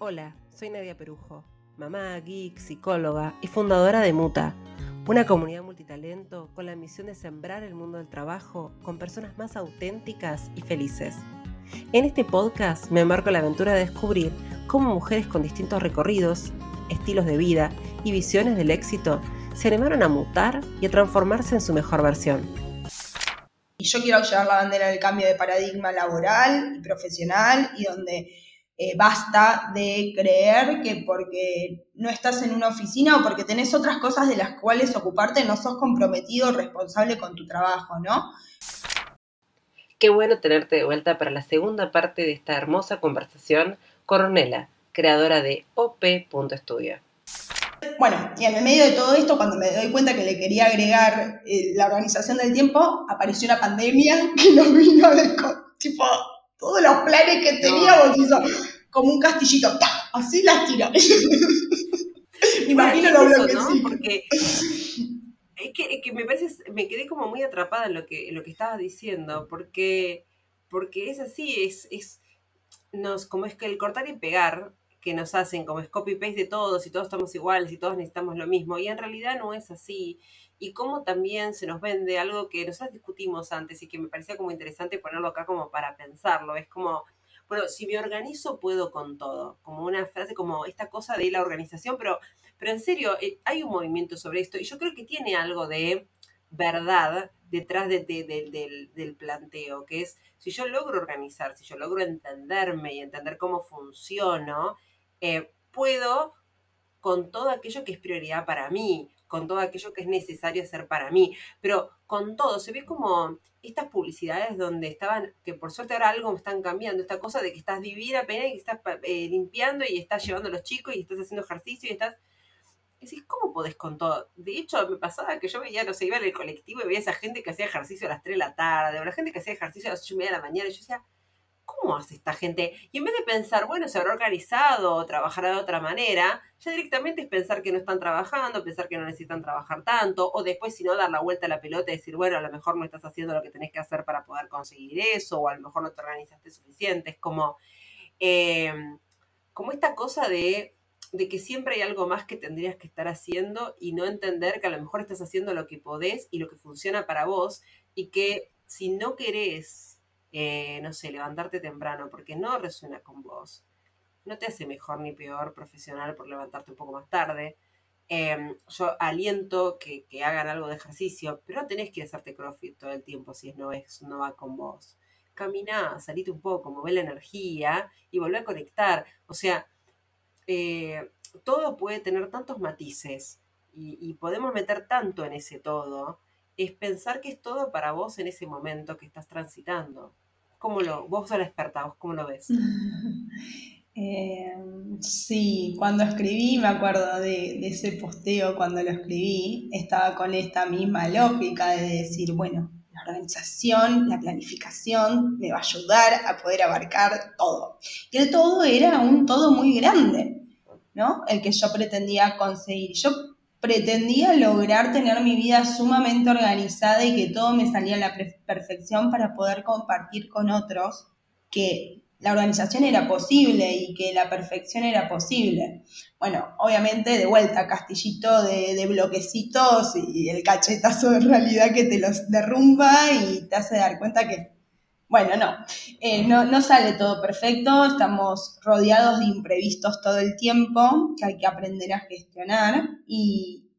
Hola, soy Nadia Perujo, mamá, geek, psicóloga y fundadora de Muta, una comunidad multitalento con la misión de sembrar el mundo del trabajo con personas más auténticas y felices. En este podcast me embarco en la aventura de descubrir cómo mujeres con distintos recorridos, estilos de vida y visiones del éxito se animaron a mutar y a transformarse en su mejor versión. Y yo quiero llevar la bandera del cambio de paradigma laboral y profesional y donde eh, basta de creer que porque no estás en una oficina o porque tenés otras cosas de las cuales ocuparte, no sos comprometido o responsable con tu trabajo, ¿no? Qué bueno tenerte de vuelta para la segunda parte de esta hermosa conversación con Ornella, creadora de OP.studio. Bueno, y en el medio de todo esto, cuando me doy cuenta que le quería agregar eh, la organización del tiempo, apareció una pandemia que nos vino de tipo todos los planes que teníamos hizo como un castillito, así las tiró. Imagino lo ¿no? Porque es que, me parece, me quedé como muy atrapada en lo que, lo que estabas diciendo, porque, porque es así, es, es nos, como es que el cortar y pegar que nos hacen como es copy paste de todos y todos estamos iguales y todos necesitamos lo mismo y en realidad no es así y cómo también se nos vende algo que nosotros discutimos antes y que me parecía como interesante ponerlo acá como para pensarlo. Es como, bueno, si me organizo puedo con todo, como una frase como esta cosa de la organización, pero, pero en serio, eh, hay un movimiento sobre esto y yo creo que tiene algo de verdad detrás de, del, del, planteo, que es si yo logro organizar, si yo logro entenderme y entender cómo funciono, eh, puedo con todo aquello que es prioridad para mí, con todo aquello que es necesario hacer para mí, pero con todo, se ve como estas publicidades donde estaban, que por suerte ahora algo me están cambiando, esta cosa de que estás divina, pena, y que estás eh, limpiando y estás llevando a los chicos y estás haciendo ejercicio y estás... Y decís, ¿cómo podés con todo? De hecho, me pasaba que yo veía, no sé, iba en el colectivo y veía a esa gente que hacía ejercicio a las 3 de la tarde, o la gente que hacía ejercicio a las 8 y media de la mañana, y yo decía, ¿cómo hace esta gente? Y en vez de pensar, bueno, se habrá organizado o trabajará de otra manera, ya directamente es pensar que no están trabajando, pensar que no necesitan trabajar tanto, o después, si no, dar la vuelta a la pelota y decir, bueno, a lo mejor no estás haciendo lo que tenés que hacer para poder conseguir eso, o a lo mejor no te organizaste suficiente. Es como, em, como esta cosa de, de que siempre hay algo más que tendrías que estar haciendo y no entender que a lo mejor estás haciendo lo que podés y lo que funciona para vos, y que si no querés eh, no sé, levantarte temprano, porque no resuena con vos. No te hace mejor ni peor profesional por levantarte un poco más tarde. Em, yo aliento que, hagan algo de ejercicio, pero no tenés que hacerte crossfit todo el tiempo si no, es, no va con vos. Caminá, salite un poco, move la energía y volvé a conectar. O sea, eh, todo puede tener tantos matices y, y, podemos meter tanto en ese todo. Es pensar que es todo para vos en ese momento que estás transitando. ¿Cómo lo, vos sos la experta, vos cómo lo ves? Eh, sí, cuando escribí, me acuerdo de, ese posteo, cuando lo escribí, estaba con esta misma lógica de decir, bueno, la organización, la planificación me va a ayudar a poder abarcar todo. Y el todo era un todo muy grande, ¿no? El que yo pretendía conseguir. Yo pretendía lograr tener mi vida sumamente organizada y que todo me salía a la perfección para poder compartir con otros que la organización era posible y que la perfección era posible. Bueno, obviamente de vuelta, castillito de, bloquecitos y el cachetazo de realidad que te los derrumba y te hace dar cuenta que bueno, no. Eh, no, no sale todo perfecto, estamos rodeados de imprevistos todo el tiempo que hay que aprender a gestionar y,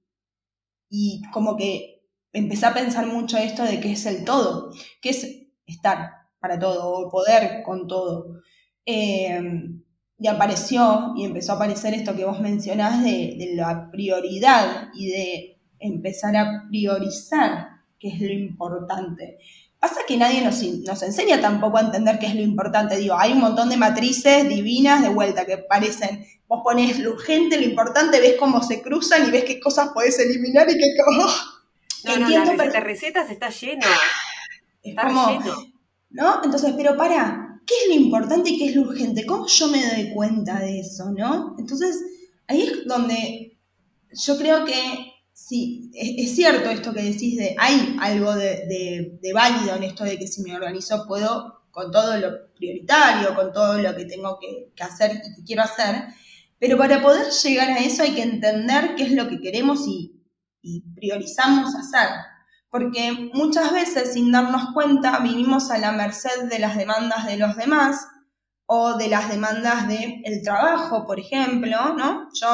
y como que empecé a pensar mucho esto de qué es el todo, qué es estar para todo o poder con todo. Eh, y apareció y empezó a aparecer esto que vos mencionás de, de la prioridad y de empezar a priorizar qué es lo importante. Pasa que nadie nos, nos, enseña tampoco a entender qué es lo importante. Digo, hay un montón de matrices divinas de vuelta que parecen, vos pones lo urgente, lo importante, ves cómo se cruzan y ves qué cosas podés eliminar y qué cosas... no, no, la, recetas está lleno. Está lleno. ¿No? Entonces, pero para, ¿qué es lo importante y qué es lo urgente? ¿Cómo yo me doy cuenta de eso, no? Entonces, ahí es donde yo creo que Sí, es, cierto esto que decís de, hay algo de, válido en esto de que si me organizo puedo con todo lo prioritario, con todo lo que tengo que, hacer y que quiero hacer, pero para poder llegar a eso hay que entender qué es lo que queremos y, y priorizamos hacer. Porque muchas veces sin darnos cuenta vivimos a la merced de las demandas de los demás o de las demandas del trabajo, por ejemplo, ¿no? Yo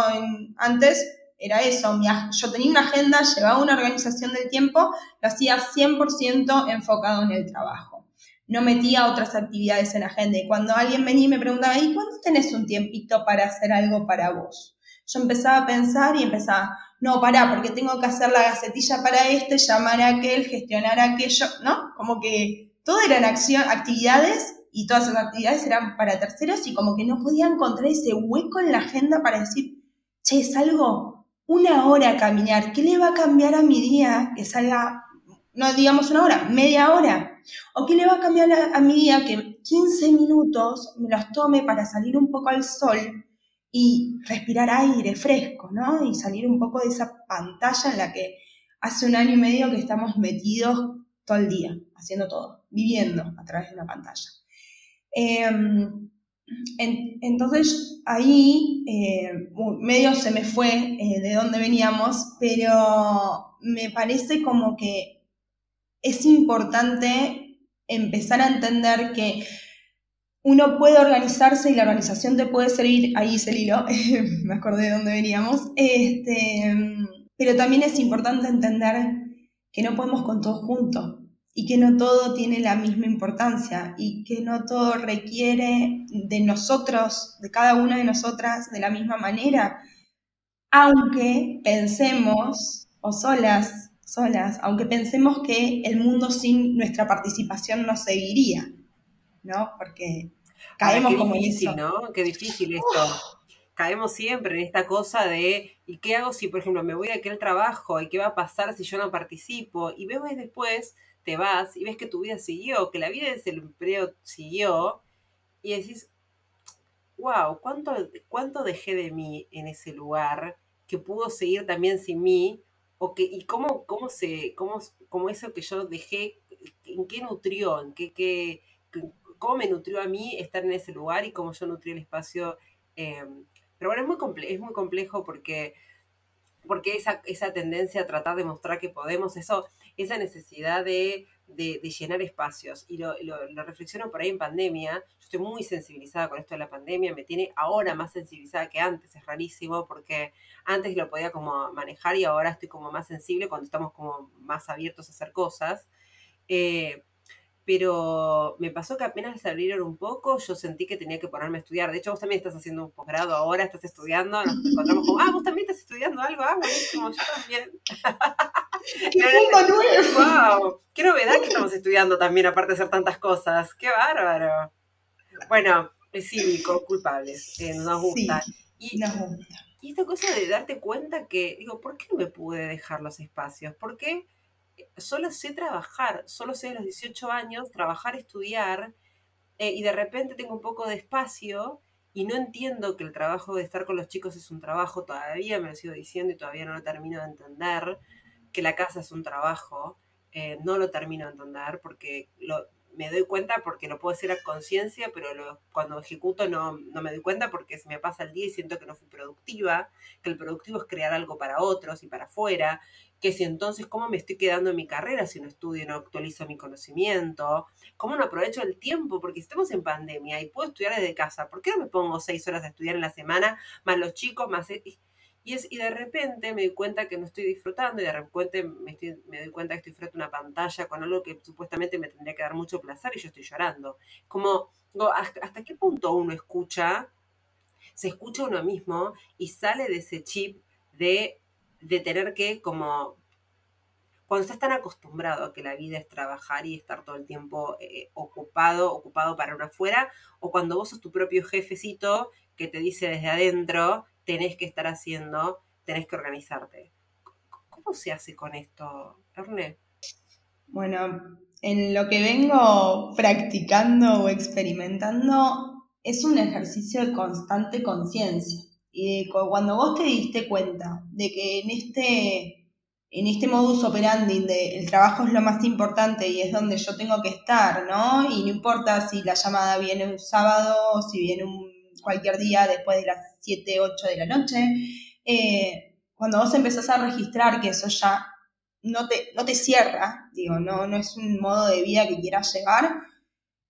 antes era eso, yo tenía una agenda, llevaba una organización del tiempo, lo hacía 100% enfocado en el trabajo. No metía otras actividades en la agenda. Y cuando alguien venía y me preguntaba, ¿y cuándo tenés un tiempito para hacer algo para vos? Yo empezaba a pensar y empezaba, no, pará, porque tengo que hacer la gacetilla para este, llamar a aquel, gestionar aquello, ¿no? Como que todo eran acción, actividades y todas esas actividades eran para terceros y como que no podía encontrar ese hueco en la agenda para decir, che, salgo una hora a caminar, ¿qué le va a cambiar a mi día que salga, no digamos una hora, media hora? ¿O qué le va a cambiar a, mi día que 15 minutos me los tome para salir un poco al sol y respirar aire fresco, ¿no? Y salir un poco de esa pantalla en la que hace un año y medio que estamos metidos todo el día, haciendo todo, viviendo a través de una pantalla. Entonces ahí eh, medio se me fue eh, de dónde veníamos, pero me parece como que es importante empezar a entender que uno puede organizarse y la organización te puede servir, ahí es el hilo, me acordé de dónde veníamos, este, pero también es importante entender que no podemos con todo junto, y que no todo tiene la misma importancia y que no todo requiere de nosotros, de cada una de nosotras, de la misma manera, aunque pensemos, o solas, solas, aunque pensemos que el mundo sin nuestra participación no seguiría, ¿no? Porque caemos como difícil, ¿no? Qué difícil esto. Caemos siempre en esta cosa de, ¿y qué hago si, por ejemplo, me voy a aquel trabajo? ¿Y qué va a pasar si yo no participo? Y vemos después te vas y ves que tu vida siguió, que la vida del empleo siguió, y decís, wow, ¿cuánto, ¿cuánto dejé de mí en ese lugar que pudo seguir también sin mí? O que, ¿Y cómo, cómo, se, cómo, cómo eso que yo dejé, en qué nutrió, en qué, qué, cómo me nutrió a mí estar en ese lugar y cómo yo nutrí el espacio? Em, pero bueno, es muy, comple es muy complejo porque, porque esa, esa tendencia a tratar de mostrar que podemos, eso esa necesidad de, llenar espacios. Y lo, reflexiono por ahí en pandemia. Yo estoy muy sensibilizada con esto de la pandemia, me tiene ahora más sensibilizada que antes. Es rarísimo porque antes lo podía como manejar y ahora estoy como más sensible cuando estamos como más abiertos a hacer cosas. Eh, pero me pasó que apenas se abrieron un poco, yo sentí que tenía que ponerme a estudiar. De hecho, vos también estás haciendo un posgrado ahora, estás estudiando, nos encontramos como, ah, vos también estás estudiando algo, ah, buenísimo, yo también. ¡Qué mundo nuevo! ¡Wow! ¡Qué novedad que estamos estudiando también, aparte de hacer tantas cosas! ¡Qué bárbaro! Bueno, es cívico, culpables, eh, nos gusta. y, nos gusta. Y esta cosa de darte cuenta que, digo, ¿por qué me pude dejar los espacios? ¿Por qué? Solo sé trabajar, solo sé a los 18 años trabajar, estudiar, eh, y de repente tengo un poco de espacio y no entiendo que el trabajo de estar con los chicos es un trabajo, todavía me lo sigo diciendo y todavía no lo termino de entender, que la casa es un trabajo, eh, no lo termino de entender porque me doy cuenta porque lo puedo decir a conciencia, pero cuando ejecuto no, no, me doy cuenta porque se me pasa el día y siento que no fui productiva, que el productivo es crear algo para otros y para afuera, que si entonces cómo me estoy quedando en mi carrera si no estudio, no actualizo mi conocimiento, cómo no aprovecho el tiempo, porque estamos en pandemia y puedo estudiar desde casa, ¿por qué no me pongo seis horas a estudiar en la semana, más los chicos, más... E-? Y, es, y de repente me doy cuenta que no estoy disfrutando y de repente me, me doy cuenta que estoy frente a una pantalla con algo que supuestamente me tendría que dar mucho placer y yo estoy llorando. Como, ¿hasta qué punto uno escucha, se escucha uno mismo y sale de ese chip de de tener que como cuando estás tan acostumbrado a que la vida es trabajar y estar todo el tiempo eh, ocupado, ocupado para una afuera, o cuando vos sos tu propio jefecito que te dice desde adentro, tenés que estar haciendo, tenés que organizarte. ¿Cómo se hace con esto, Erne? Bueno, en lo que vengo practicando o experimentando es un ejercicio de constante conciencia. Y cuando vos te diste cuenta de que en este en este modus operandi el trabajo es lo más importante y es donde yo tengo que estar, ¿no? Y no importa si la llamada viene un sábado o si viene un, cualquier día después de las 7, 8 de la noche. Eh, cuando vos empezás a registrar que eso ya no te, no te cierra, digo, no, no es un modo de vida que quieras llevar,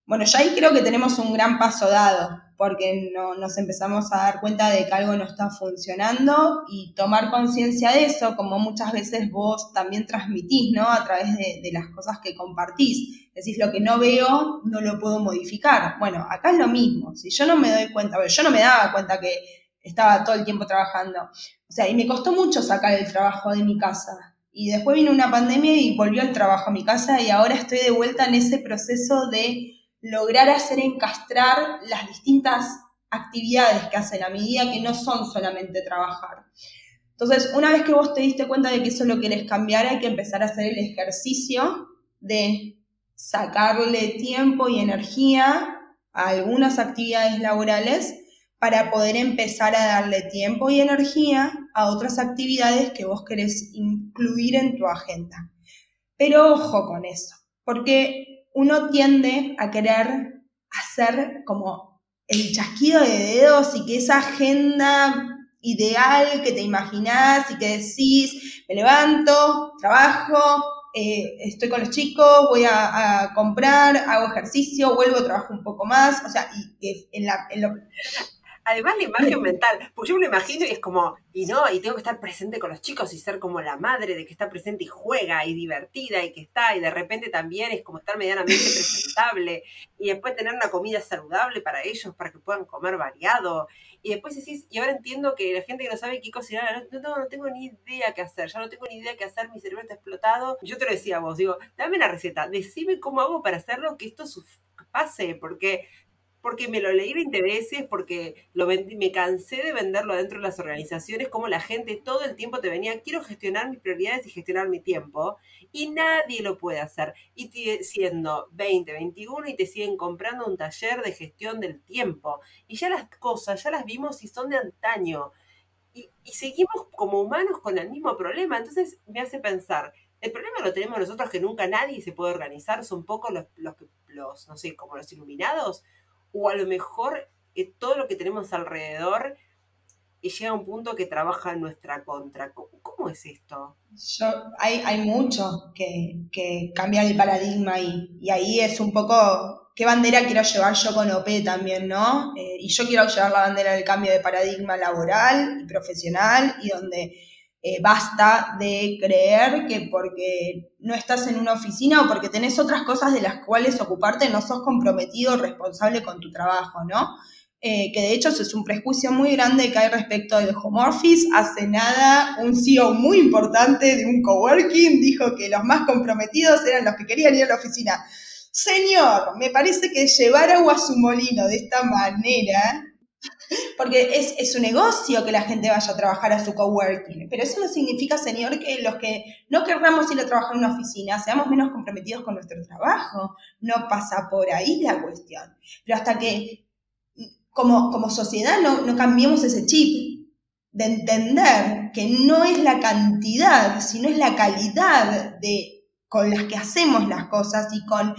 bueno, ya ahí creo que tenemos un gran paso dado, porque no, nos empezamos a dar cuenta de que algo no está funcionando y tomar conciencia de eso, como muchas veces vos también transmitís, ¿no? A través de, las cosas que compartís. Decís, lo que no veo, no lo puedo modificar. Bueno, acá es lo mismo. Si yo no me doy cuenta, bueno, yo no me daba cuenta que estaba todo el tiempo trabajando. O sea, y me costó mucho sacar el trabajo de mi casa. Y después vino una pandemia y volvió el trabajo a mi casa y ahora estoy de vuelta en ese proceso de lograr hacer encastrar las distintas actividades que hacen a medida que no son solamente trabajar. Entonces, una vez que vos te diste cuenta de que eso lo querés cambiar, hay que empezar a hacer el ejercicio de sacarle tiempo y energía a algunas actividades laborales para poder empezar a darle tiempo y energía a otras actividades que vos querés incluir en tu agenda. Pero ojo con eso, porque uno tiende a querer hacer como el chasquido de dedos y que esa agenda ideal que te imaginás y que decís, me levanto, trabajo, eh, estoy con los chicos, voy a, comprar, hago ejercicio, vuelvo, trabajo un poco más, o sea, y, en, la, Además la imagen mental, pues yo me lo imagino y es como, y no, y tengo que estar presente con los chicos y ser como la madre de que está presente y juega y divertida y que está, y de repente también es como estar medianamente presentable, y después tener una comida saludable para ellos, para que puedan comer variado, y después decís, y ahora entiendo que la gente que no sabe qué cocinar, no, no, no tengo ni idea qué hacer, ya no tengo ni idea qué hacer, mi cerebro está explotado. Yo te lo decía a vos, digo, dame la receta, decime cómo hago para hacerlo, que esto pase, porque porque me lo leí 20 veces, porque lo me cansé de venderlo dentro de las organizaciones, como la gente todo el tiempo te venía, quiero gestionar mis prioridades y gestionar mi tiempo, y nadie lo puede hacer. Y siendo 20, 21 y te siguen comprando un taller de gestión del tiempo. Y ya las cosas, ya las vimos y son de antaño. Y, seguimos como humanos con el mismo problema. Entonces me hace pensar, el problema lo tenemos nosotros que nunca nadie se puede organizar, son pocos los, los, los no sé, como los iluminados, o a lo mejor eh, todo lo que tenemos alrededor y llega a un punto que trabaja en nuestra contra. ¿Cómo, es esto? hay, hay mucho que, que cambiar el paradigma y, y ahí es un poco qué bandera quiero llevar yo con OP también, ¿no? Eh, y yo quiero llevar la bandera del cambio de paradigma laboral y profesional y donde eh, basta de creer que porque no estás en una oficina o porque tenés otras cosas de las cuales ocuparte, no sos comprometido o responsable con tu trabajo, ¿no? Eh, que de hecho es un prejuicio muy grande que hay respecto del home. Hace nada, un CEO muy importante de un coworking dijo que los más comprometidos eran los que querían ir a la oficina. Señor, me parece que llevar agua a su molino de esta manera porque es, es, un negocio que la gente vaya a trabajar a su coworking. Pero eso no significa, señor, que los que no querramos ir a trabajar en una oficina seamos menos comprometidos con nuestro trabajo. No pasa por ahí la cuestión. Pero hasta que como, como sociedad no, no cambiemos ese chip de entender que no es la cantidad, sino es la calidad de, con las que hacemos las cosas y con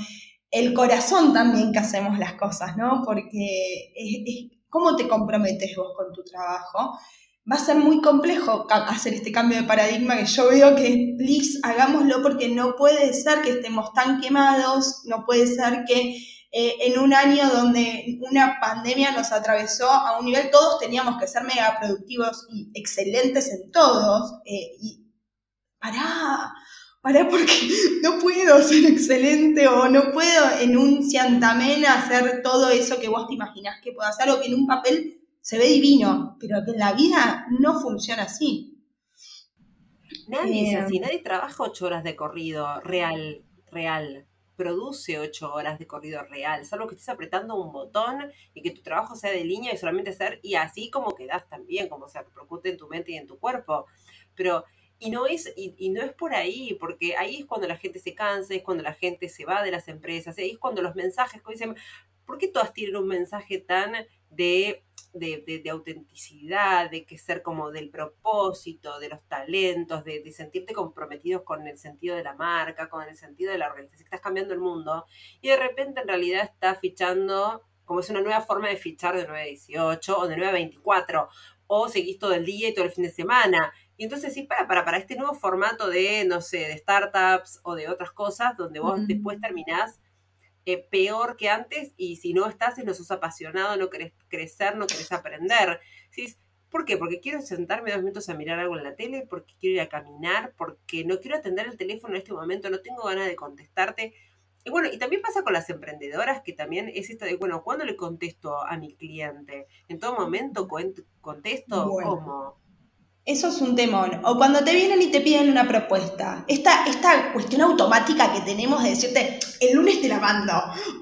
el corazón también que hacemos las cosas, ¿no? Porque es, cómo te comprometes vos con tu trabajo, va a ser muy complejo hacer este cambio de paradigma que yo veo que, please, hagámoslo porque no puede ser que estemos tan quemados, no puede ser que eh, en un año donde una pandemia nos atravesó a un nivel, todos teníamos que ser mega productivos y excelentes en todos, eh, y pará, pará porque no puedo ser excelente o no puedo en un ciantamen hacer todo eso que vos te imaginás que puedo hacer o que en un papel se ve divino, pero que en la vida no funciona así. Nadie es así, eh, nadie trabaja ocho horas de corrido real, real. Produce ocho horas de corrido real, salvo que estés apretando un botón y que tu trabajo sea de línea y solamente ser, y así como quedas también, como se repercute en tu mente y en tu cuerpo. Pero y no, es, y, no es por ahí, porque ahí es cuando la gente se cansa, es cuando la gente se va de las empresas, ahí es cuando los mensajes, como dicen, ¿por qué todas tienen un mensaje tan de de, autenticidad, de que ser como del propósito, de los talentos, de, sentirte comprometidos con el sentido de la marca, con el sentido de la organización, estás cambiando el mundo, y de repente en realidad estás fichando, como es una nueva forma de fichar de 9 a 18 o de 9 a 24, o seguís todo el día y todo el fin de semana. Y entonces sí, para, para, para este nuevo formato de, no sé, de startups o de otras cosas, donde vos después terminás eh, peor que antes y si no estás no sos apasionado, no querés crecer, no querés aprender. ¿Por qué? Porque quiero sentarme dos minutos a mirar algo en la tele, porque quiero ir a caminar, porque no quiero atender el teléfono en este momento, no tengo ganas de contestarte. Y bueno, y también pasa con las emprendedoras, que también es esto de, bueno, ¿cuándo le contesto a mi cliente? ¿En todo momento contesto? ¿Cómo? Eso es un temor. O cuando te vienen y te piden una propuesta. Esta, esta cuestión automática que tenemos de decirte, el lunes te la mando.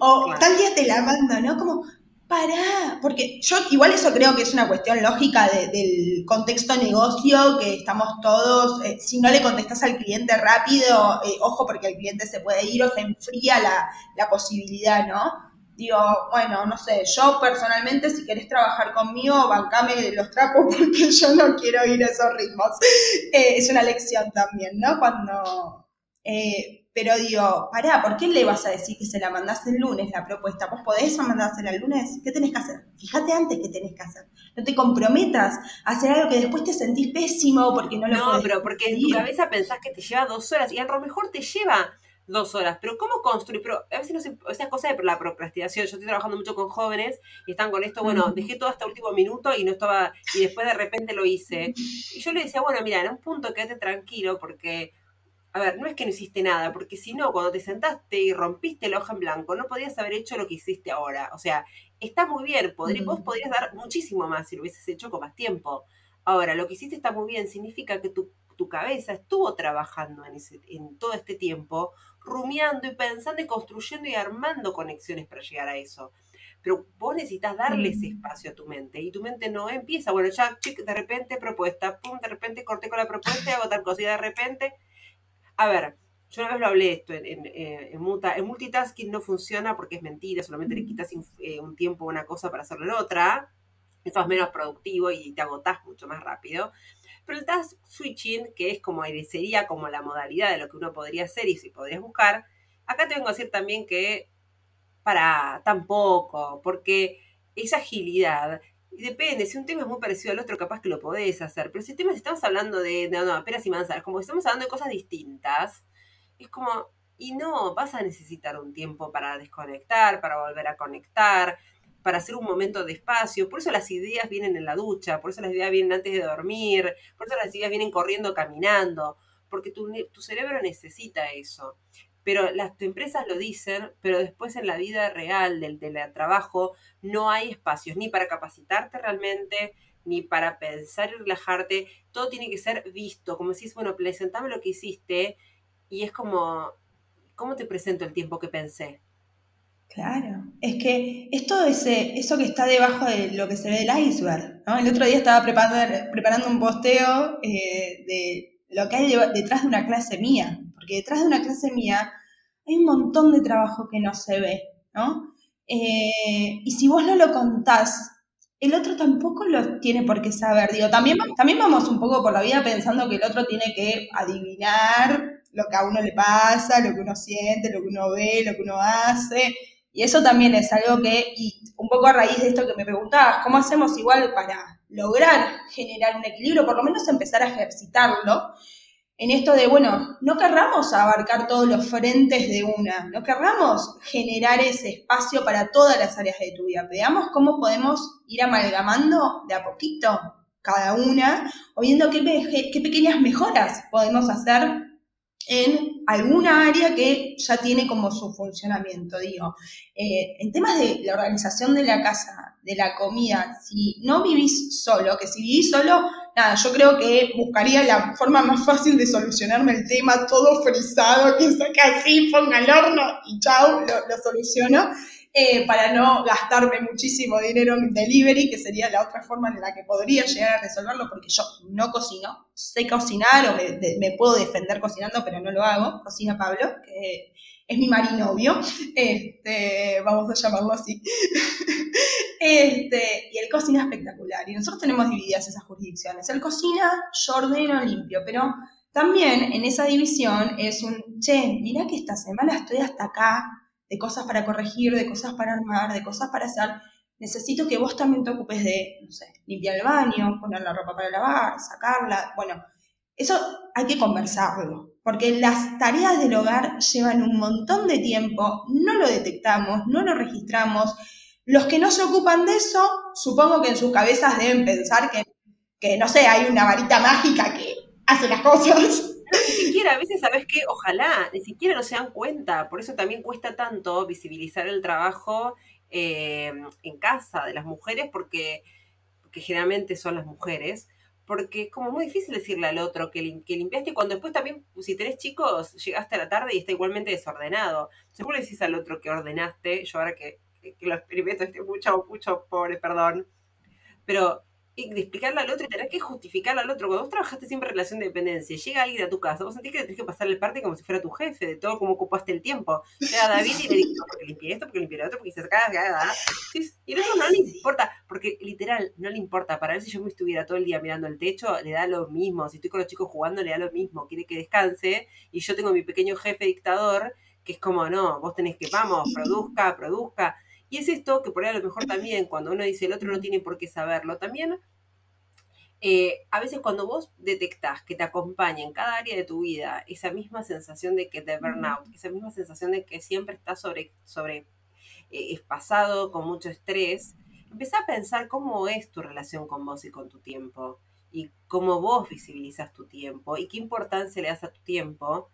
O tal día te la mando, ¿no? Como, pará. Porque yo igual eso creo que es una cuestión lógica del contexto negocio, que estamos todos, eh, si no le contestas al cliente rápido, eh, ojo porque el cliente se puede ir o se enfría la, la posibilidad, ¿no? Digo, bueno, no sé, yo personalmente, si querés trabajar conmigo, bancame los trapos porque yo no quiero ir a esos ritmos. Eh, es una lección también, ¿no? Cuando... Eh, pero digo, pará, ¿por qué le vas a decir que se la mandás el lunes la propuesta? ¿Vos podés mandársela el lunes? ¿Qué tenés que hacer? Fíjate antes qué tenés que hacer. No te comprometas a hacer algo que después te sentís pésimo porque no lo No, pero porque en tu cabeza pensás que te lleva dos horas y a lo mejor te lleva dos horas. Pero ¿cómo construir? Pero a veces no sé, esas cosas de la procrastinación. Yo estoy trabajando mucho con jóvenes y están con esto, bueno, dejé todo hasta último minuto y no estaba, y después de repente lo hice. Y yo le decía, bueno, mira, en un punto quédate tranquilo porque, a ver, no es que no hiciste nada, porque si no, cuando te sentaste y rompiste la hoja en blanco, no podías haber hecho lo que hiciste ahora. O sea, está muy bien, podría, vos podrías dar muchísimo más si lo hubieses hecho con más tiempo. Ahora, lo que hiciste está muy bien, significa que tu, tu cabeza estuvo trabajando en, ese, en todo este tiempo rumiando y pensando y construyendo y armando conexiones para llegar a eso. Pero vos necesitas darle ese mm. espacio a tu mente y tu mente no empieza, bueno, ya de repente propuesta, pum, de repente corté con la propuesta y hago tal cosa y de repente, a ver, yo una vez lo hablé esto, en, en, eh, en, multitasking no funciona porque es mentira, solamente le quitas eh, un tiempo a una cosa para hacerlo en otra, estás menos productivo y te agotás mucho más rápido. Pero el task switching, que es como sería como la modalidad de lo que uno podría hacer y si podrías buscar, acá te vengo a decir también que para tampoco, porque esa agilidad. Depende, si un tema es muy parecido al otro, capaz que lo podés hacer, pero si temas estamos hablando de, no, no, apenas y manzanas, como estamos hablando de cosas distintas, es como, y no, vas a necesitar un tiempo para desconectar, para volver a conectar, para hacer un momento de espacio. Por eso las ideas vienen en la ducha, por eso las ideas vienen antes de dormir, por eso las ideas vienen corriendo, caminando, porque tu, cerebro necesita eso. Pero las empresas lo dicen, pero después en la vida real del, del trabajo no hay espacios ni para capacitarte realmente, ni para pensar y relajarte. Todo tiene que ser visto, como decís, bueno, presentame lo que hiciste y es como, ¿cómo te presento el tiempo que pensé? Claro, es que es todo ese, eso que está debajo de lo que se ve del iceberg. ¿no? El otro día estaba preparando, preparando un posteo eh, de lo que hay detrás de una clase mía, porque detrás de una clase mía hay un montón de trabajo que no se ve, ¿no? Eh, y si vos no lo contás, el otro tampoco lo tiene por qué saber. Digo, también, también vamos un poco por la vida pensando que el otro tiene que adivinar lo que a uno le pasa, lo que uno siente, lo que uno ve, lo que uno hace. Y eso también es algo que, y un poco a raíz de esto que me preguntabas, ¿cómo hacemos igual para lograr generar un equilibrio? Por lo menos empezar a ejercitarlo en esto de, bueno, no querramos abarcar todos los frentes de una, no querramos generar ese espacio para todas las áreas de tu vida. Veamos cómo podemos ir amalgamando de a poquito cada una, o viendo qué, qué pequeñas mejoras podemos hacer en alguna área que ya tiene como su funcionamiento, digo. Eh, en temas de la organización de la casa, de la comida, si no vivís solo, que si vivís solo, nada, yo creo que buscaría la forma más fácil de solucionarme el tema, todo frisado, que saca así, ponga al horno y chao, lo, lo soluciono. Eh, para no gastarme muchísimo dinero en delivery, que sería la otra forma en la que podría llegar a resolverlo, porque yo no cocino, sé cocinar o me, puedo defender cocinando, pero no lo hago, cocina Pablo, que es mi marinovio, este, vamos a llamarlo así. Este, y él cocina espectacular. Y nosotros tenemos divididas esas jurisdicciones. Él cocina, yo ordeno, limpio, pero también en esa división es un, che, mira que esta semana estoy hasta acá, de cosas para corregir, de cosas para armar, de cosas para hacer. Necesito que vos también te ocupes de, no sé, limpiar el baño, poner la ropa para lavar, sacarla. Bueno, eso hay que conversarlo, porque las tareas del hogar llevan un montón de tiempo, no lo detectamos, no lo registramos. Los que no se ocupan de eso, supongo que en sus cabezas deben pensar que, que no sé, hay una varita mágica que hace las cosas. Siquiera, a veces, ¿sabes qué? Ojalá, ni siquiera no se dan cuenta. Por eso también cuesta tanto visibilizar el trabajo eh, en casa de las mujeres, porque, porque generalmente son las mujeres porque es como muy difícil decirle al otro que, limpiaste cuando después también, si tenés chicos, llegaste a la tarde y está igualmente desordenado. Seguro decís al otro que ordenaste, yo ahora que, que, lo experimento, estoy mucho, mucho pobre, perdón, pero explicarle al otro y tener que justificarle al otro. Cuando vos trabajaste siempre en relación de dependencia, llega alguien a tu casa, vos sentís que tenés que pasarle parte como si fuera tu jefe, de todo cómo ocupaste el tiempo. Llega David y le dice, no, porque limpié esto, porque limpié lo otro, porque se saca, y el otro no le importa, porque literal, no le importa. Para ver si yo me estuviera todo el día mirando el techo, le da lo mismo. Si estoy con los chicos jugando, le da lo mismo. Quiere que descanse. Y yo tengo mi pequeño jefe dictador, que es como, no, vos tenés que, vamos, produzca, produzca. Y es esto que por ahí a lo mejor también, cuando uno dice el otro no tiene por qué saberlo, también eh, a veces cuando vos detectás que te acompaña en cada área de tu vida esa misma sensación de que te burnout, esa misma sensación de que siempre estás sobre, sobre eh, espasado, con mucho estrés, empezá a pensar cómo es tu relación con vos y con tu tiempo, y cómo vos visibilizas tu tiempo, y qué importancia le das a tu tiempo,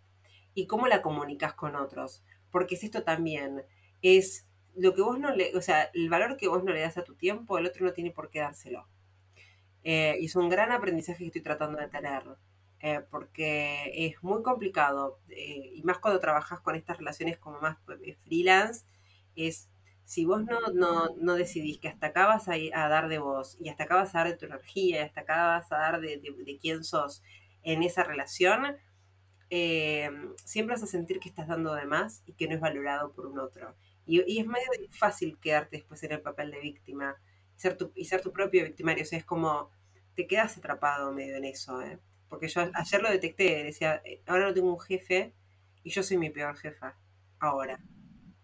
y cómo la comunicas con otros. Porque es esto también, es lo que vos no le, o sea, el valor que vos no le das a tu tiempo, el otro no tiene por qué dárselo. Eh, y es un gran aprendizaje que estoy tratando de tener, eh, porque es muy complicado, eh, y más cuando trabajas con estas relaciones como más freelance, es si vos no, no, no, decidís que hasta acá vas a, dar de vos, y hasta acá vas a dar de tu energía, y hasta acá vas a dar de, de, quién sos en esa relación, siempre vas a sentir que estás dando de más y que no es valorado por un otro. Y, y, es medio fácil quedarte después en el papel de víctima ser tu, y ser tu propio victimario. O sea, es como, te quedas atrapado medio en eso, ¿eh? Porque yo ayer lo detecté, decía, eh, ahora no tengo un jefe y yo soy mi peor jefa, ahora.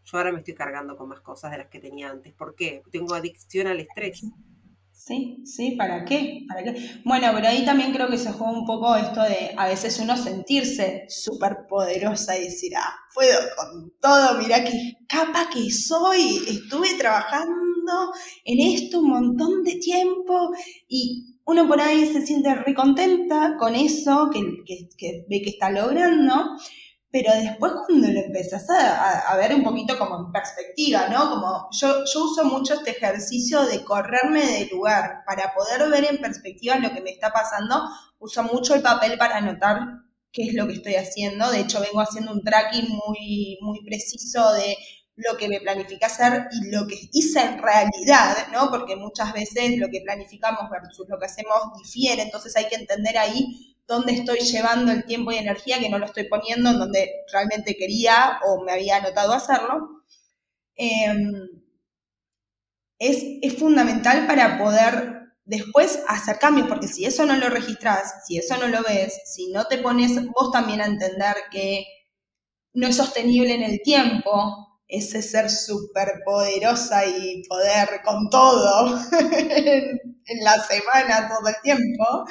Yo ahora me estoy cargando con más cosas de las que tenía antes. ¿Por qué? Tengo adicción al estrés. Sí, sí, ¿para qué? ¿Para qué? Bueno, pero ahí también creo que se juega un poco esto de a veces uno sentirse súper poderosa y decir, ah, puedo con todo, mira qué capa que soy, estuve trabajando en esto un montón de tiempo y uno por ahí se siente recontenta con eso que, ve que está logrando, pero después cuando lo empezás a, ver un poquito como en perspectiva, ¿no? Como yo, yo uso mucho este ejercicio de correrme de lugar para poder ver en perspectiva lo que me está pasando, uso mucho el papel para anotar qué es lo que estoy haciendo, de hecho vengo haciendo un tracking muy, muy preciso de lo que me planifica hacer y lo que hice en realidad, ¿no? Porque muchas veces lo que planificamos versus lo que hacemos difiere, entonces hay que entender ahí dónde estoy llevando el tiempo y energía que no lo estoy poniendo en donde realmente quería o me había anotado hacerlo. Em, es, es fundamental para poder después hacer cambios, porque si eso no lo registras, si eso no lo ves, si no te pones vos también a entender que no es sostenible en el tiempo, ese ser súper poderosa y poder con todo en, la semana, todo el tiempo,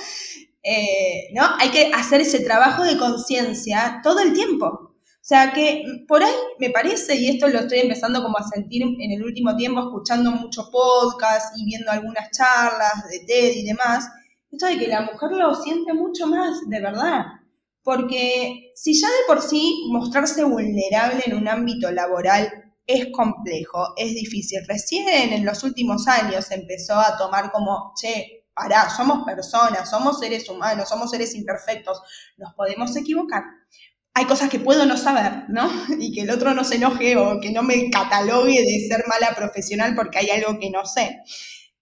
eh, ¿no? Hay que hacer ese trabajo de conciencia todo el tiempo. O sea que por ahí me parece, y esto lo estoy empezando como a sentir en el último tiempo, escuchando muchos podcasts y viendo algunas charlas de TED y demás, esto de que la mujer lo siente mucho más, de verdad. Porque si ya de por sí mostrarse vulnerable en un ámbito laboral es complejo, es difícil. Recién en los últimos años empezó a tomar como, che, pará, somos personas, somos seres humanos, somos seres imperfectos, nos podemos equivocar. Hay cosas que puedo no saber, ¿no? Y que el otro no se enoje o que no me catalogue de ser mala profesional porque hay algo que no sé.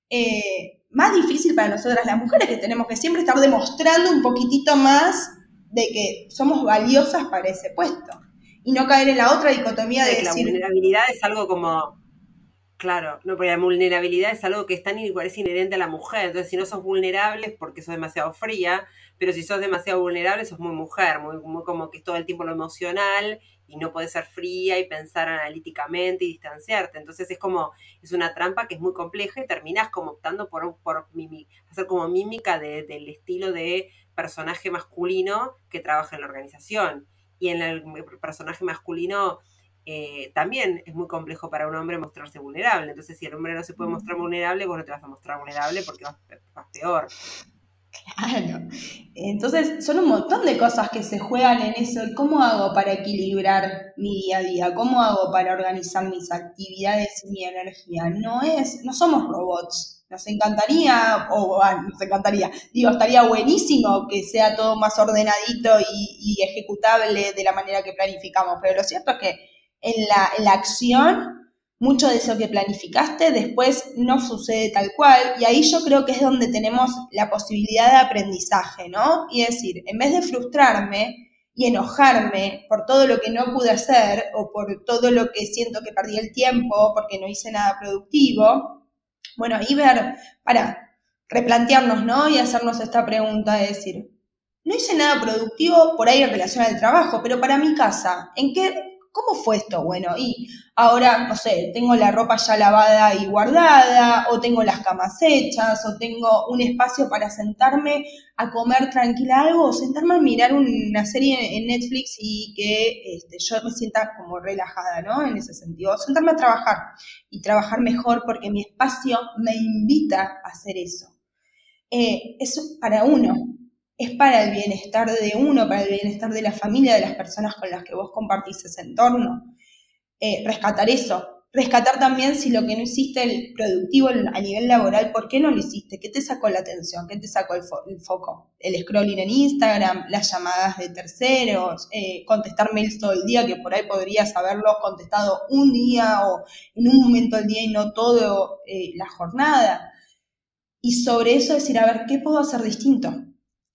Eh, más difícil para nosotras las mujeres que tenemos que siempre estar demostrando un poquitito más de que somos valiosas para ese puesto. Y no caer en la otra dicotomía de, de que la vulnerabilidad es algo como Claro, no, porque la vulnerabilidad es algo que es tan es inherente a la mujer. Entonces, si no sos vulnerable es porque sos demasiado fría, pero si sos demasiado vulnerable sos muy mujer, muy, como que es todo el tiempo lo emocional y no podés ser fría y pensar analíticamente y distanciarte. Entonces es como, es una trampa que es muy compleja y terminás como optando por, por hacer como mímica del estilo de personaje masculino que trabaja en la organización. Y en el personaje masculino eh, también es muy complejo para un hombre mostrarse vulnerable. Entonces, si el hombre no se puede mostrar vulnerable, vos no te vas a mostrar vulnerable porque vas, peor. Claro. Entonces, son un montón de cosas que se juegan en eso. ¿Cómo hago para equilibrar mi día a día? ¿Cómo hago para organizar mis actividades y mi energía? No es, no somos robots. Nos encantaría, o nos encantaría, digo, estaría buenísimo que sea todo más ordenadito y, y ejecutable de la manera que planificamos, pero lo cierto es que en la, acción, mucho de eso que planificaste después no sucede tal cual y ahí yo creo que es donde tenemos la posibilidad de aprendizaje, ¿no? Y decir, en vez de frustrarme y enojarme por todo lo que no pude hacer o por todo lo que siento que perdí el tiempo porque no hice nada productivo, bueno, ahí ver, para replantearnos, ¿no? Y hacernos esta pregunta de decir, no hice nada productivo por ahí en relación al trabajo, pero para mi casa, ¿en qué ¿cómo fue esto? Bueno, y ahora, no sé, tengo la ropa ya lavada y guardada, o tengo las camas hechas, o tengo un espacio para sentarme a comer tranquila algo, o sentarme a mirar una serie en Netflix y que este, yo me sienta como relajada, ¿no? En ese sentido, sentarme a trabajar y trabajar mejor porque mi espacio me invita a hacer eso. Eh, eso para uno, es para el bienestar de uno, para el bienestar de la familia, de las personas con las que vos compartís ese entorno. Eh, rescatar eso. Rescatar también si lo que no hiciste el productivo a nivel laboral, ¿por qué no lo hiciste? ¿Qué te sacó la atención? ¿Qué te sacó el, foco? El scrolling en Instagram, las llamadas de terceros, eh, contestar mails todo el día, que por ahí podrías haberlo contestado un día o en un momento del día y no todo eh, la jornada. Y sobre eso decir, a ver, ¿qué puedo hacer distinto?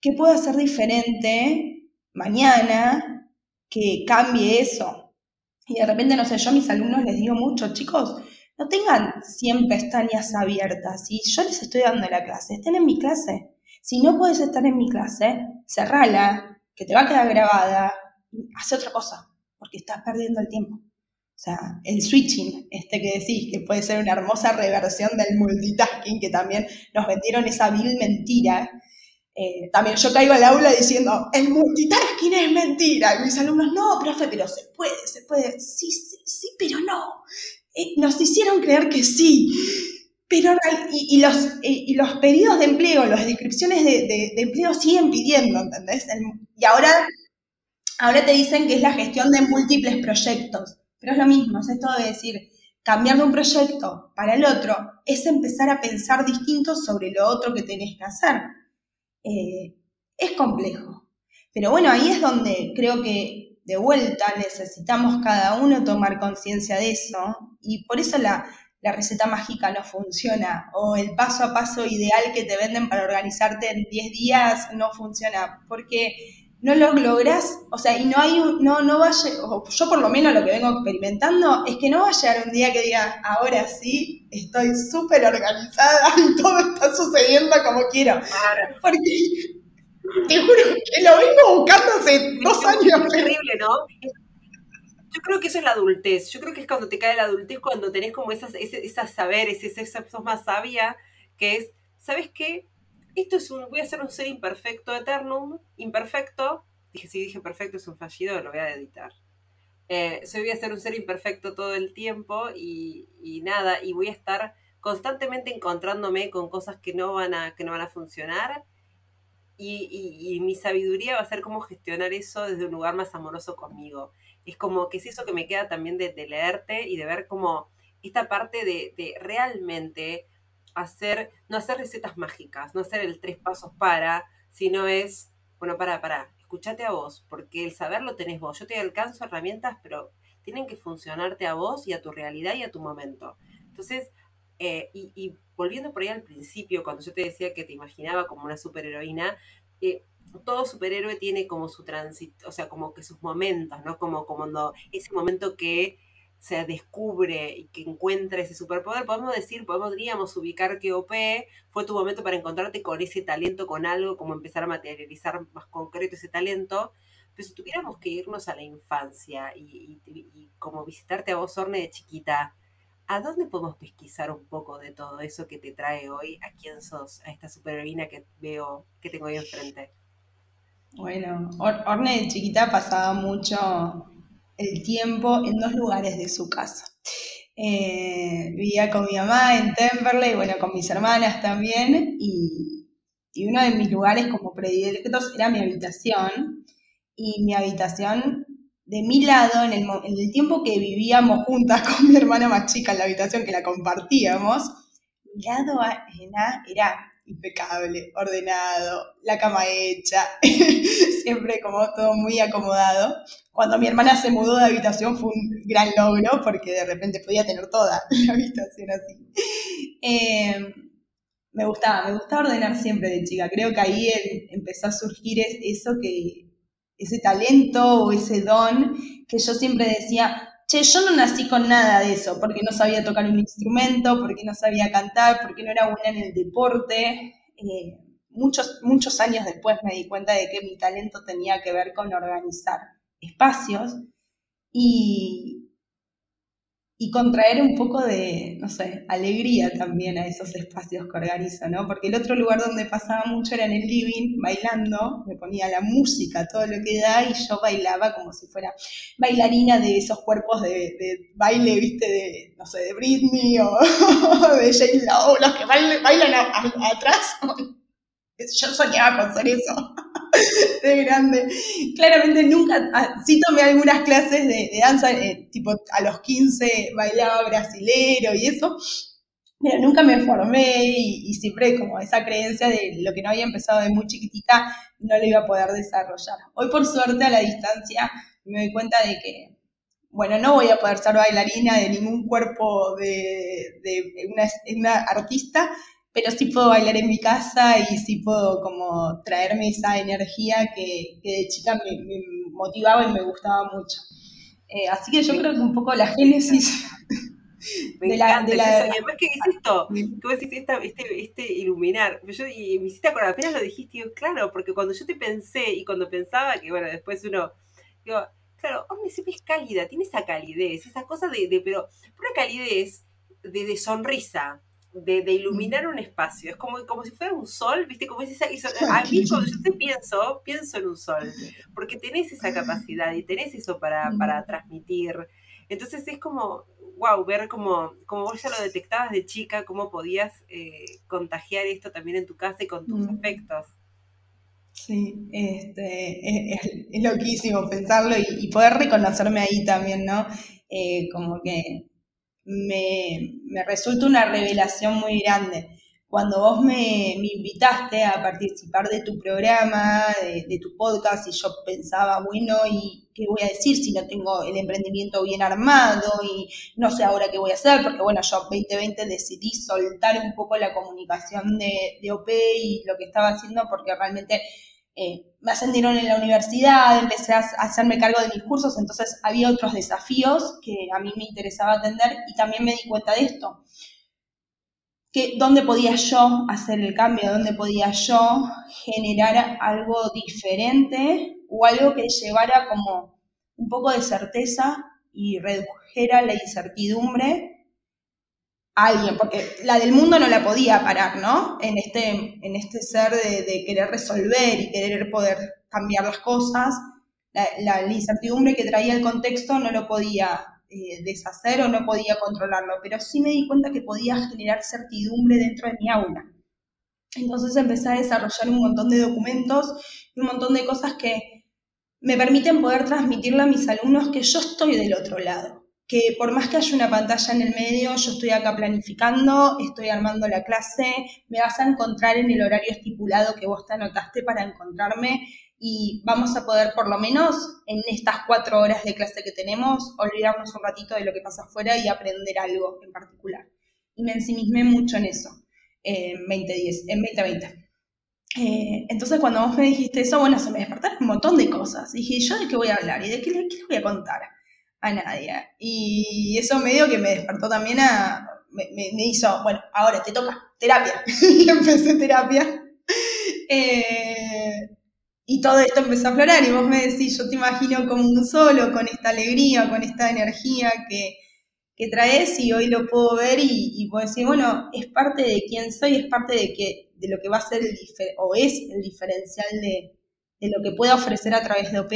¿Qué puedo hacer diferente mañana que cambie eso? Y de repente, no sé, yo a mis alumnos les digo mucho, chicos, no tengan 100 pestañas abiertas. Si yo les estoy dando la clase, estén en mi clase. Si no puedes estar en mi clase, cerrala, que te va a quedar grabada, hace otra cosa, porque estás perdiendo el tiempo. O sea, el switching, este que decís, que puede ser una hermosa reversión del multitasking, que también nos vendieron esa vil mentira eh, también yo caigo al aula diciendo, el multitasking es mentira. Y mis alumnos, no, profe, pero se puede, se puede. Sí, sí, sí, pero no. Eh, nos hicieron creer que sí. Pero, y, los, y los pedidos de empleo, las descripciones de, empleo siguen pidiendo, ¿entendés? y ahora, ahora te dicen que es la gestión de múltiples proyectos. Pero es lo mismo, es esto de decir, cambiar de un proyecto para el otro, es empezar a pensar distinto sobre lo otro que tenés que hacer. Eh, es complejo. Pero bueno, ahí es donde creo que de vuelta necesitamos cada uno tomar conciencia de eso y por eso la, receta mágica no funciona o el paso a paso ideal que te venden para organizarte en 10 días no funciona porque no lo logras, o sea, y no hay un, no, no va a yo por lo menos lo que vengo experimentando es que no va a llegar un día que diga, ahora sí, estoy súper organizada y todo está sucediendo como quiero. Porque te juro que lo vengo buscando hace dos años. Es terrible, ¿no? Yo creo que eso es la adultez. Yo creo que es cuando te cae la adultez, cuando tenés como esas, esas saberes, esas, sos más sabia, que es, ¿sabes qué? Esto es un, voy a ser un ser imperfecto eternum, imperfecto, dije, si dije perfecto es un fallido, lo voy a editar. Eh, soy, voy a ser un ser imperfecto todo el tiempo y, nada, y voy a estar constantemente encontrándome con cosas que no van a, que no van a funcionar y, mi sabiduría va a ser cómo gestionar eso desde un lugar más amoroso conmigo. Es como que es eso que me queda también de, leerte y de ver como esta parte de, de realmente hacer, no hacer recetas mágicas, no hacer el tres pasos para, sino es, bueno, para, para, escúchate a vos, porque el saber lo tenés vos. Yo te alcanzo herramientas, pero tienen que funcionarte a vos y a tu realidad y a tu momento. Entonces, eh, y, volviendo por ahí al principio, cuando yo te decía que te imaginaba como una superheroína, eh, todo superhéroe tiene como su tránsito, o sea, como que sus momentos, ¿no? Como, como ese momento que se descubre y que encuentra ese superpoder, podemos decir, podríamos ubicar que OP fue tu momento para encontrarte con ese talento, con algo, como empezar a materializar más concreto ese talento. Pero si tuviéramos que irnos a la infancia y, como visitarte a vos, Orne, de chiquita, ¿a dónde podemos pesquisar un poco de todo eso que te trae hoy? ¿A quién sos? A esta superheroína que veo, que tengo ahí enfrente. Bueno, Orne de chiquita pasaba mucho el tiempo en dos lugares de su casa. Eh, vivía con mi mamá en Temperley, bueno, con mis hermanas también, y, uno de mis lugares como predilectos era mi habitación, y mi habitación de mi lado, en el, tiempo que vivíamos juntas con mi hermana más chica en la habitación que la compartíamos, mi lado era impecable, ordenado, la cama hecha, siempre como todo muy acomodado. Cuando mi hermana se mudó de habitación fue un gran logro porque de repente podía tener toda la habitación así. Em, me gustaba, me gustaba ordenar siempre de chica. Creo que ahí empezó a surgir eso que, ese talento o ese don que yo siempre decía, che, yo no nací con nada de eso, porque no sabía tocar un instrumento, porque no sabía cantar, porque no era buena en el deporte. Eh, muchos, muchos años después me di cuenta de que mi talento tenía que ver con organizar espacios y, y contraer un poco de, no sé, alegría también a esos espacios que organizo, ¿no? Porque el otro lugar donde pasaba mucho era en el living, bailando, me ponía la música, todo lo que da, y yo bailaba como si fuera bailarina de esos cuerpos de, baile, viste, de, no sé, de Britney o de Jane Lowe, los que bailan, bailan atrás. Yo soñaba con ser eso. de grande. Claramente nunca, ah, sí tomé algunas clases de, danza, eh, tipo a los 15 bailaba brasilero y eso, pero nunca me formé y, siempre como esa creencia de lo que no había empezado de muy chiquitita no lo iba a poder desarrollar. Hoy por suerte a la distancia me doy cuenta de que, bueno, no voy a poder ser bailarina de ningún cuerpo de, una, una artista, pero sí puedo bailar en mi casa y sí puedo como traerme esa energía que, de chica me, motivaba y me gustaba mucho. Eh, así que yo creo que un poco la génesis de la, de la... Y además que es esto, ¿cómo decís este, este, iluminar? Yo, y me hiciste acordar, apenas lo dijiste, digo, claro, porque cuando yo te pensé y cuando pensaba que, bueno, después uno, digo, claro, hombre, siempre es cálida, tiene esa calidez, esa cosa de, de pero una calidez de, de sonrisa, de, iluminar un espacio. Es como, como si fuera un sol, ¿viste? Como esa, a mí cuando yo te pienso, pienso en un sol, porque tenés esa capacidad y tenés eso para, para transmitir. Entonces es como, wow, ver como, como vos ya lo detectabas de chica, cómo podías eh, contagiar esto también en tu casa y con tus afectos. Sí, este, es, loquísimo pensarlo y, poder reconocerme ahí también, ¿no? Eh, como que me, resulta una revelación muy grande. Cuando vos me, invitaste a participar de tu programa, de, tu podcast, y yo pensaba, bueno, ¿y qué voy a decir si no tengo el emprendimiento bien armado y no sé ahora qué voy a hacer? Porque bueno, yo 2020 decidí soltar un poco la comunicación de, de OP y lo que estaba haciendo porque realmente eh, me ascendieron en la universidad, empecé a hacerme cargo de mis cursos, entonces había otros desafíos que a mí me interesaba atender y también me di cuenta de esto. Que, ¿Dónde podía yo hacer el cambio? ¿Dónde podía yo generar algo diferente o algo que llevara como un poco de certeza y redujera la incertidumbre alguien, porque la del mundo no la podía parar, ¿no? En este, en este ser de, querer resolver y querer poder cambiar las cosas, la, incertidumbre que traía el contexto no lo podía eh, deshacer o no podía controlarlo, pero sí me di cuenta que podía generar certidumbre dentro de mi aula. Entonces empecé a desarrollar un montón de documentos y un montón de cosas que me permiten poder transmitirle a mis alumnos que yo estoy del otro lado, que por más que haya una pantalla en el medio, yo estoy acá planificando, estoy armando la clase, me vas a encontrar en el horario estipulado que vos te anotaste para encontrarme y vamos a poder por lo menos en estas cuatro horas de clase que tenemos olvidarnos un ratito de lo que pasa afuera y aprender algo en particular. Y me ensimismé mucho en eso, en 2010, en 2020. Eh, entonces cuando vos me dijiste eso, bueno, se me despertaron un montón de cosas. dije, ¿yo de qué voy a hablar? ¿Y de qué, qué le voy a contar? A nadie. Y eso medio que me despertó también me, hizo, bueno, ahora te toca terapia. y empecé terapia. Eh, y todo esto empezó a aflorar y vos me decís, yo te imagino como un solo, con esta alegría, con esta energía que, que traes y hoy lo puedo ver y, puedo decir, bueno, es parte de quién soy, es parte de, que, de lo que va a ser el o es el diferencial de, de, lo que pueda ofrecer a través de OP,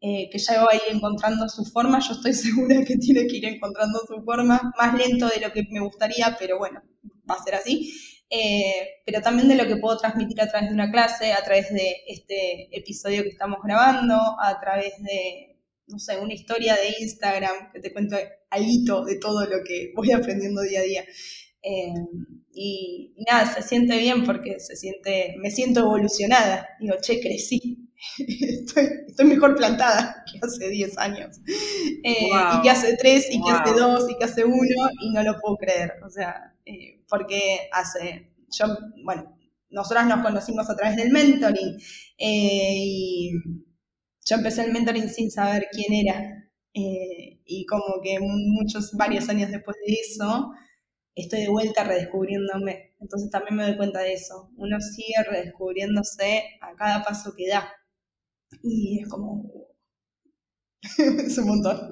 eh, que ya va a ir encontrando su forma, yo estoy segura que tiene que ir encontrando su forma, más lento de lo que me gustaría, pero bueno, va a ser así. Eh, pero también de lo que puedo transmitir a través de una clase, a través de este episodio que estamos grabando, a través de, no sé, una historia de Instagram que te cuento algo de todo lo que voy aprendiendo día a día. Eh, y, nada, se siente bien porque se siente, me siento evolucionada. Digo, che, crecí. Estoy, estoy, mejor plantada que hace 10 años. Eh, y que hace 3, y que hace 2, y que hace 1, y no lo puedo creer. O sea, eh, porque hace, yo, bueno, nosotras nos conocimos a través del mentoring, y yo empecé el mentoring sin saber quién era. y como que muchos, varios años después de eso, estoy de vuelta redescubriéndome. Entonces también me doy cuenta de eso. Uno sigue redescubriéndose a cada paso que da. Y es como... es un montón.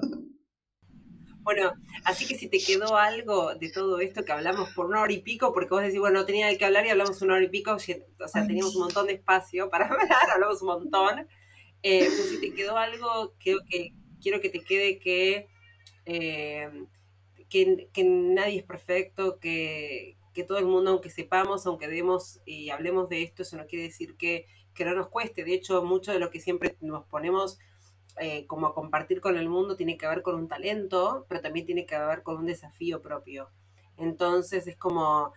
Bueno, así que si te quedó algo de todo esto que hablamos por una hora y pico, porque vos decís, bueno, no tenía que hablar y hablamos una hora y pico, o sea, teníamos un montón de espacio para hablar, hablamos un montón. Eh, pues si te quedó algo, creo que quiero que te quede que eh, que, nadie es perfecto, que, todo el mundo, aunque sepamos, aunque demos y hablemos de esto, eso no quiere decir que, no nos cueste. De hecho, mucho de lo que siempre nos ponemos eh, como a compartir con el mundo tiene que ver con un talento, pero también tiene que ver con un desafío propio. Entonces es como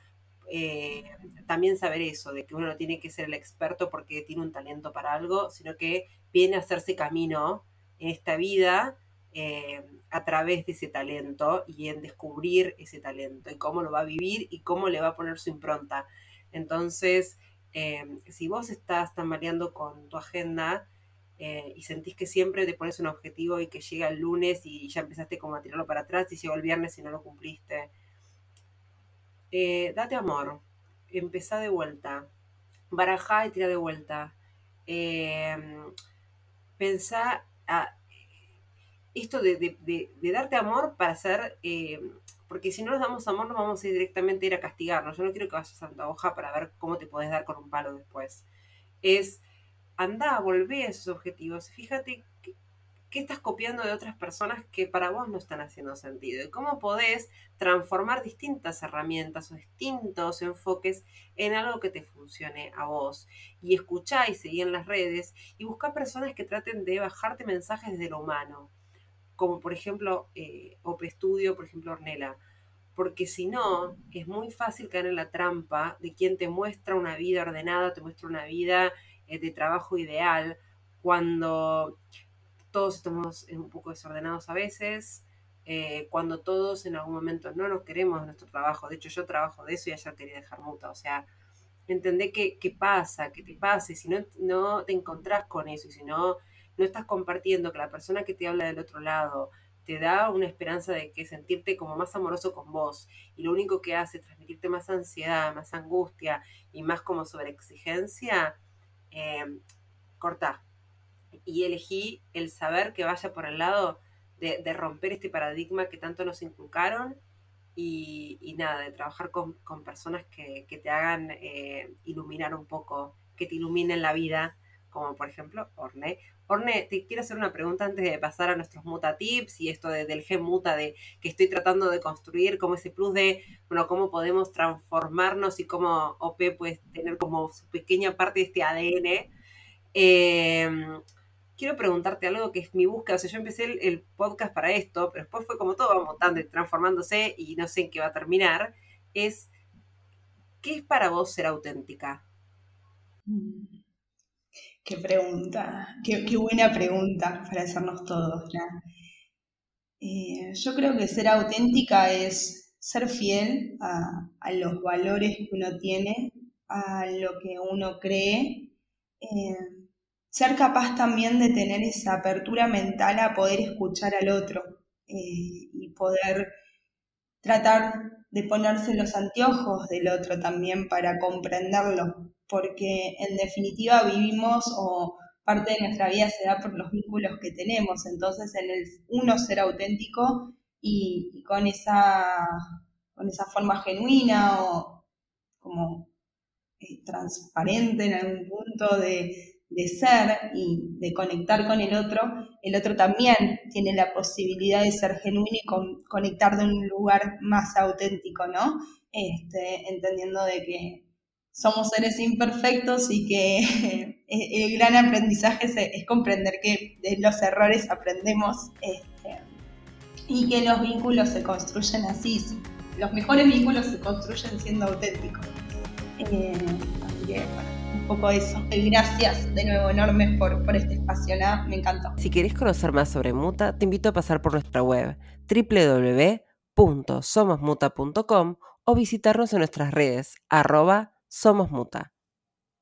eh, también saber eso, de que uno no tiene que ser el experto porque tiene un talento para algo, sino que viene a hacerse camino en esta vida eh, a través de ese talento y en descubrir ese talento y cómo lo va a vivir y cómo le va a poner su impronta. Entonces, eh, si vos estás tambaleando con tu agenda eh, y sentís que siempre te pones un objetivo y que llega el lunes y ya empezaste como a tirarlo para atrás y llegó el viernes y no lo cumpliste, date amor, empezá de vuelta, barajá y tira de vuelta. pensá a, esto de, darte amor para eh, porque si no nos damos amor nos vamos a ir directamente a ir a castigarnos. Yo no quiero que vayas a Santa Hoja para ver cómo te puedes dar con un palo después. Es, anda, volvé a esos objetivos. Fíjate qué, estás copiando de otras personas que para vos no están haciendo sentido. Y cómo podés transformar distintas herramientas o distintos enfoques en algo que te funcione a vos. Y escuchá y seguí en las redes y busca personas que traten de bajarte mensajes desde lo humano como por ejemplo eh, Studio, por ejemplo Ornella, porque si no, es muy fácil caer en la trampa de quien te muestra una vida ordenada, te muestra una vida eh, de trabajo ideal, cuando todos estamos un poco desordenados a veces, eh, cuando todos en algún momento no nos queremos en nuestro trabajo. De hecho, yo trabajo de eso y ayer quería dejar muta. O sea, entendé qué, pasa, qué te pasa, si no, no te encontrás con eso y si no no estás compartiendo que la persona que te habla del otro lado te da una esperanza de que sentirte como más amoroso con vos y lo único que hace es transmitirte más ansiedad, más angustia y más como sobreexigencia, eh, corta. Y elegí el saber que vaya por el lado de, romper este paradigma que tanto nos inculcaron y, nada, de trabajar con, personas que, te hagan eh, iluminar un poco, que te iluminen la vida, como por ejemplo Orne. Orne, te quiero hacer una pregunta antes de pasar a nuestros muta tips y esto del G muta de que estoy tratando de construir como ese plus de, bueno, cómo podemos transformarnos y cómo OP puede tener como su pequeña parte de este ADN. Em, quiero preguntarte algo que es mi búsqueda, o sea, yo empecé el, podcast para esto, pero después fue como todo va mutando y transformándose y no sé en qué va a terminar, es, ¿qué es para vos ser auténtica? Mm. Qué pregunta, qué, buena pregunta para hacernos todos. Eh, yo creo que ser auténtica es ser fiel a, los valores que uno tiene, a lo que uno cree, eh, ser capaz también de tener esa apertura mental a poder escuchar al otro eh, y poder tratar de ponerse los anteojos del otro también para comprenderlo, porque en definitiva vivimos o parte de nuestra vida se da por los vínculos que tenemos, entonces en el uno ser auténtico y, con esa con esa forma genuina o como eh, transparente en algún punto de, de ser y de conectar con el otro, el otro también tiene la posibilidad de ser genuino y conectar de un lugar más auténtico, ¿no? Este, entendiendo de que somos seres imperfectos y que el gran aprendizaje es, comprender que de los errores aprendemos este, y que los vínculos se construyen así. Los mejores vínculos se construyen siendo auténticos. Eh, un poco eso. Gracias de nuevo enormes por, por este espacio, me encantó. Si querés conocer más sobre Muta, te invito a pasar por nuestra web www.somosmuta.com o visitarnos en nuestras redes somosmuta.